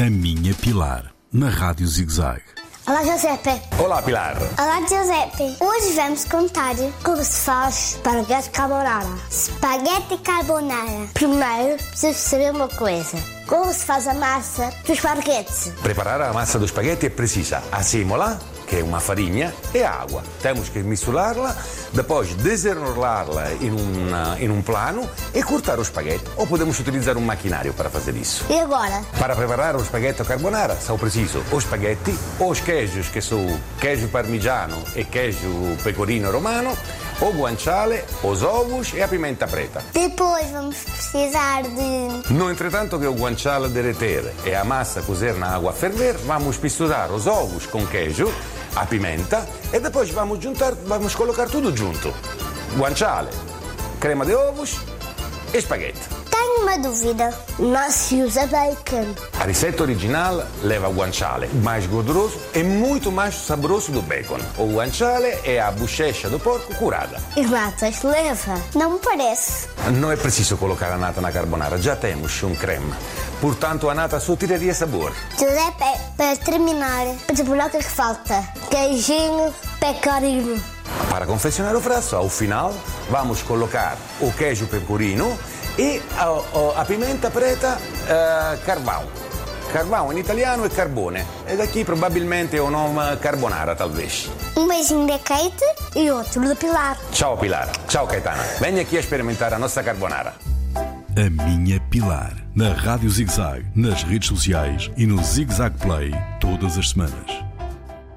A minha Pilar, na Rádio ZigZag. Olá, Giuseppe. Olá, Pilar. Olá, Giuseppe. Hoje vamos contar como se faz espaguete carbonara. Espaguete carbonara. Primeiro, preciso saber uma coisa. Como se faz a massa do espaguete? Preparar a massa do espaguete é precisa a semola, que é uma farinha, e a água. Temos que misturá-la, depois desenrolá-la em, uma, em um plano e cortar o espaguete. Ou podemos utilizar um maquinário para fazer isso. E agora? Para preparar o espaguete carbonara são preciso o espaguete, os queijos, que são queijo parmigiano e queijo pecorino romano, o guanciale, os ovos e a pimenta preta. Depois vamos precisar de. No entretanto que o guanciale derreter e a massa cozer na água a ferver, vamos misturar os ovos com queijo, a pimenta e depois vamos juntar, vamos colocar tudo junto. Guanciale, crema de ovos e espaguete. Tenho uma dúvida. Não se usa bacon. A receita original leva guanciale, mais gorduroso e muito mais saboroso do bacon. O guanciale é a bochecha do porco curada. E natas leva? Não me parece. Não é preciso colocar a nata na carbonara, já temos um creme. Portanto, a nata só tiraria sabor. Giuseppe, para terminar, exemplo, o que falta? Queijinho, pecorino. Para confeccionar o prato, ao final, vamos colocar o queijo pecorino e a, a- a pimenta preta eh, carvão. Carvão in italiano é carbone. E daqui probabilmente é o nome carbonara, talvez. Um beijinho da Kate e outro da Pilar. Ciao Pilar, ciao Caetana. Venha aqui a experimentar a nossa carbonara. A minha Pilar, na Rádio ZigZag, nas redes sociais e no ZigZag Play, todas as semanas.